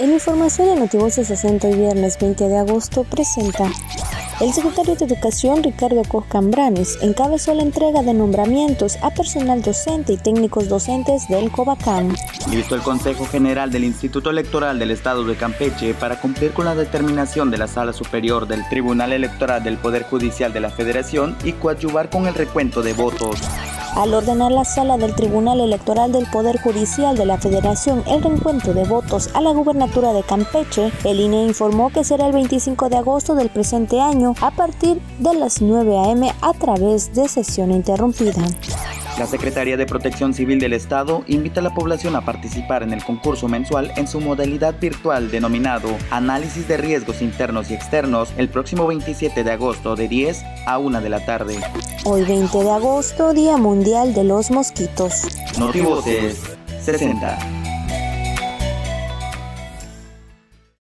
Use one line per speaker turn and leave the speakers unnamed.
En información de Notivoces 60 y viernes 20 de agosto presenta el secretario de Educación, Ricardo Coscambranes, encabezó la entrega de nombramientos a personal docente y técnicos docentes del COBACAM.
Listo el Consejo General del Instituto Electoral del Estado de Campeche para cumplir con la determinación de la Sala Superior del Tribunal Electoral del Poder Judicial de la Federación y coadyuvar con el recuento de votos.
Al ordenar la sala del Tribunal Electoral del Poder Judicial de la Federación el reencuentro de votos a la gubernatura de Campeche, el INE informó que será el 25 de agosto del presente año a partir de las 9 a.m. a través de sesión interrumpida.
La Secretaría de Protección Civil del Estado invita a la población a participar en el concurso mensual en su modalidad virtual denominado Análisis de Riesgos Internos y Externos el próximo 27 de agosto de 10 a 1 de la tarde.
Hoy 20 de agosto, Día Mundial de los Mosquitos.
Notivoces 60.